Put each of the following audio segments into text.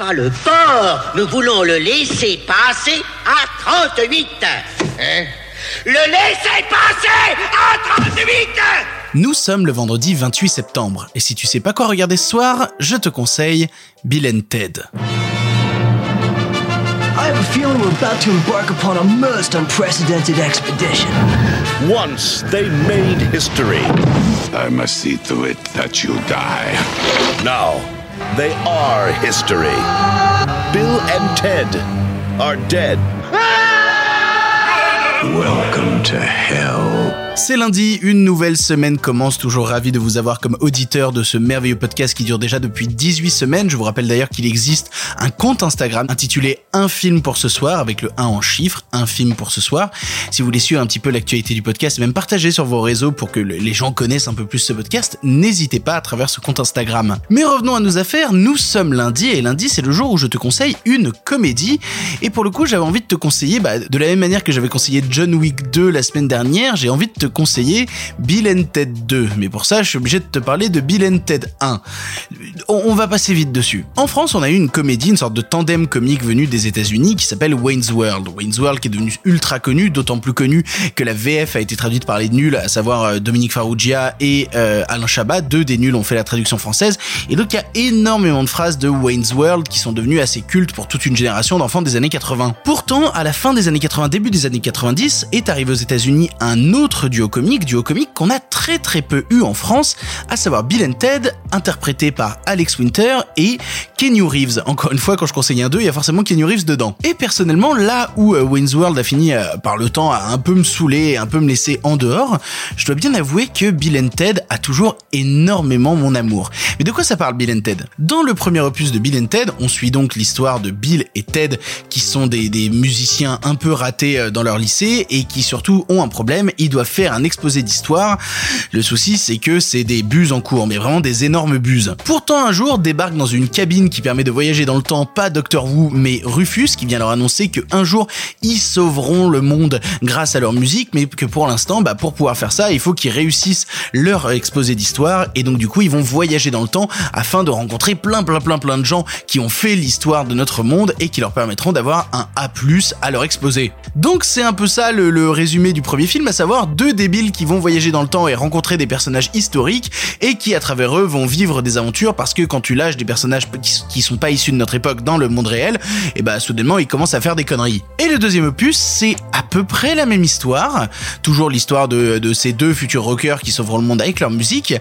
Pas le port, nous voulons le laisser passer à 38. Hein? Le laisser passer à 38 Nous sommes le vendredi 28 septembre, et si tu sais pas quoi regarder ce soir, je te conseille Bill and Ted. I have a feeling we're about to embark upon a most unprecedented expedition. Once they made history. I must see to it that you die. Now they are history. Bill and Ted are dead. Welcome to hell. C'est lundi, une nouvelle semaine commence, toujours ravi de vous avoir comme auditeur de ce merveilleux podcast qui dure déjà depuis 18 semaines. Je vous rappelle d'ailleurs qu'il existe un compte Instagram intitulé Un film pour ce soir, avec le 1 en chiffres, un film pour ce soir. Si vous voulez suivre un petit peu l'actualité du podcast et même partager sur vos réseaux pour que le- les gens connaissent un peu plus ce podcast, n'hésitez pas à travers ce compte Instagram. Mais revenons à nos affaires, nous sommes lundi et lundi c'est le jour où je te conseille une comédie. Et pour le coup j'avais envie de te conseiller, bah, de la même manière que j'avais conseillé John Wick 2 la semaine dernière, j'ai envie de te conseiller Bill and Ted 2. Mais pour ça, je suis obligé de te parler de Bill and Ted 1. On, va passer vite dessus. En France, on a eu une comédie, une sorte de tandem comique venu des États-Unis qui s'appelle Wayne's World. Wayne's World qui est devenu ultra connu, d'autant plus connu que la VF a été traduite par les nuls, à savoir euh, Dominique Farrugia et euh, Alain Chabat. Deux des nuls ont fait la traduction française. Et donc, il y a énormément de phrases de Wayne's World qui sont devenues assez cultes pour toute une génération d'enfants des années 80. Pourtant, à la fin des années 80, début des années 90, est arrivé aux États-Unis un autre duo comique, duo comique qu'on a très très peu eu en France, à savoir Bill and Ted, interprété par Alex Winter et Kenny Reeves. Encore une fois, quand je conseille un 2, il y a forcément Kenny Reeves dedans. Et personnellement, là où euh, Wayne's World a fini euh, par le temps à un peu me saouler un peu me laisser en dehors, je dois bien avouer que Bill and Ted a toujours énormément mon amour. Mais de quoi ça parle Bill and Ted? Dans le premier opus de Bill and Ted, on suit donc l'histoire de Bill et Ted qui sont des, musiciens un peu ratés euh, dans leur lycée et qui surtout ont un problème, ils doivent faire un exposé d'histoire. Le souci c'est que c'est des buses en cours, mais vraiment des énormes buses. Pourtant un jour débarque dans une cabine qui permet de voyager dans le temps pas Doctor Who mais Rufus qui vient leur annoncer que un jour ils sauveront le monde grâce à leur musique, mais que pour l'instant, bah, pour pouvoir faire ça, il faut qu'ils réussissent leur exposé d'histoire et donc du coup ils vont voyager dans le temps afin de rencontrer plein plein plein plein de gens qui ont fait l'histoire de notre monde et qui leur permettront d'avoir un A+ à leur exposé. Donc c'est un peu ça le, résumé du premier film, à savoir deux débiles qui vont voyager dans le temps et rencontrer des personnages historiques et qui à travers eux vont vivre des aventures parce que quand tu lâches des personnages qui, qui sont pas issus de notre époque dans le monde réel, et bah soudainement ils commencent à faire des conneries. Et le deuxième opus, c'est peu près la même histoire, toujours l'histoire de, ces deux futurs rockers qui sauveront le monde avec leur musique,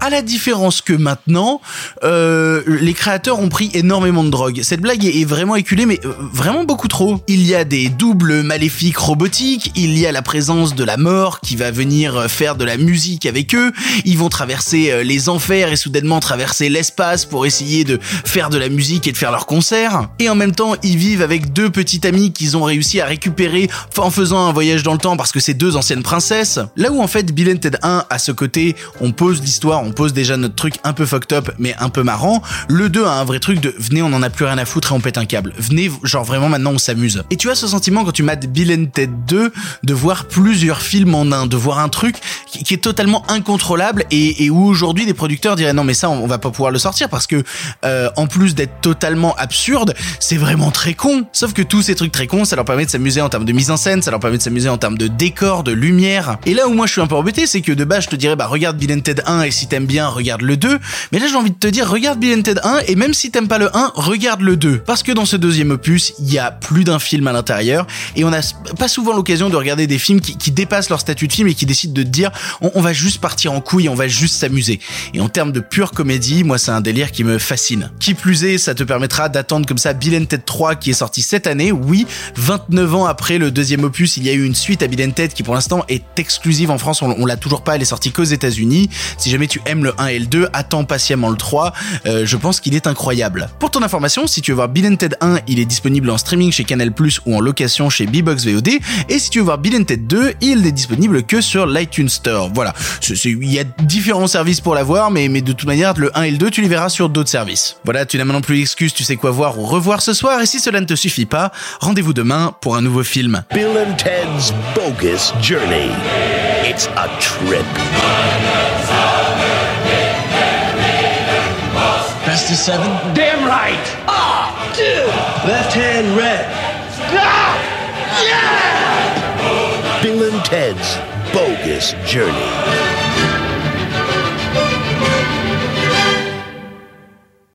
à la différence que maintenant, euh, les créateurs ont pris énormément de drogue. Cette blague est, vraiment éculée, mais euh, vraiment beaucoup trop. Il y a des doubles maléfiques robotiques, il y a la présence de la mort qui va venir faire de la musique avec eux, ils vont traverser euh, les enfers et soudainement traverser l'espace pour essayer de faire de la musique et de faire leurs concerts. Et en même temps, ils vivent avec deux petites amies qu'ils ont réussi à récupérer faisant un voyage dans le temps parce que c'est deux anciennes princesses. Là où en fait Bill and Ted 1 à ce côté, on pose l'histoire, on pose déjà notre truc un peu fucked up mais un peu marrant. Le 2 a un vrai truc de venez on en a plus rien à foutre et on pète un câble. Venez genre vraiment maintenant on s'amuse. Et tu as ce sentiment quand tu mates Bill and Ted 2 de voir plusieurs films en un, de voir un truc qui, est totalement incontrôlable et, et où aujourd'hui des producteurs diraient non mais ça on, on va pas pouvoir le sortir parce que euh, en plus d'être totalement absurde, c'est vraiment très con. Sauf que tous ces trucs très cons, ça leur permet de s'amuser en termes de mise en scène, ça leur permet de s'amuser en termes de décor, de lumière. Et là où moi je suis un peu embêté, c'est que de base je te dirais bah regarde Bill and Ted 1 et si t'aimes bien regarde le 2. Mais là j'ai envie de te dire regarde Bill and Ted 1 et même si t'aimes pas le 1, regarde le 2. Parce que dans ce deuxième opus, il y a plus d'un film à l'intérieur et on a pas souvent l'occasion de regarder des films qui, qui dépassent leur statut de film et qui décident de te dire on, on va juste partir en couille, on va juste s'amuser. Et en termes de pure comédie, moi c'est un délire qui me fascine. Qui plus est, ça te permettra d'attendre comme ça Bill and Ted 3 qui est sorti cette année. Oui, 29 ans après le deuxième opus, il y a eu une suite à Bill qui pour l'instant est exclusive en France, on, on l'a toujours pas, elle est sortie qu'aux États-Unis. Si jamais tu aimes le 1 et le 2, attends patiemment le 3. Euh, je pense qu'il est incroyable. Pour ton information, si tu veux voir Bill Ted 1, il est disponible en streaming chez Canal+ ou en location chez Bbox VOD. Et si tu veux voir Bill and Ted 2, il n'est disponible que sur l'iTunes Store. Voilà, il y a différents services pour l'avoir, mais, de toute manière, le 1 et le 2, tu les verras sur d'autres services. Voilà, tu n'as maintenant plus l'excuse, tu sais quoi voir ou revoir ce soir. Et si cela ne te suffit pas, rendez-vous demain pour un nouveau film. And Ted's Bogus Journey. It's a trip. Best of seven? Damn right! Ah! Left hand red. Ah! Yeah! Bill and Ted's Bogus Journey.